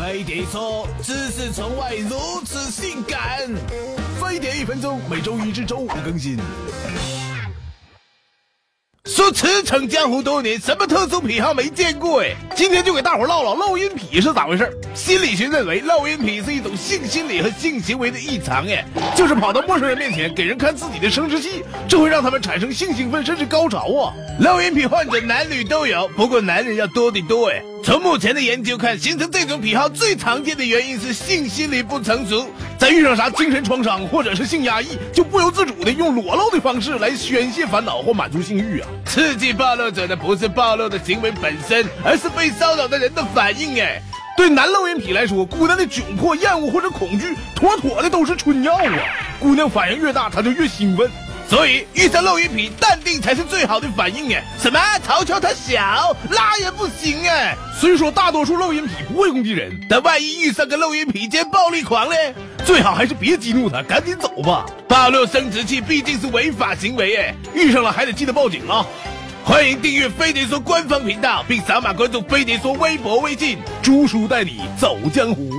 飞碟说：“知识从外如此性感。”飞碟一分钟，每周一至周五更新。说驰骋江湖多年，什么特殊癖好没见过哎？今天就给大伙唠唠露阴癖是咋回事。心理学认为，露阴癖是一种性心理和性行为的异常哎，就是跑到陌生人面前给人看自己的生殖器，这会让他们产生性兴奋甚至高潮啊。露阴癖患者男女都有，不过男人要多得多哎。从目前的研究看，形成这种癖好最常见的原因是性心理不成熟，在遇上啥精神创伤或者是性压抑，就不由自主的用裸露的方式来宣泄烦恼或满足性欲啊。刺激暴露者的不是暴露的行为本身，而是被骚扰的人的反应。哎，对男露阴癖来说，姑娘的窘迫、厌恶或者恐惧，妥妥的都是春药啊。姑娘反应越大，她就越兴奋。所以遇上露阴癖，淡定才是最好的反应哎！什么嘲笑他小，那也不行哎。虽说大多数露阴癖不会攻击人，但万一遇上个露阴癖兼暴力狂嘞？最好还是别激怒他，赶紧走吧。暴露生殖器毕竟是违法行为哎，遇上了还得记得报警啊！欢迎订阅飞碟说官方频道，并扫码关注飞碟说微博、微信，朱叔带你走江湖。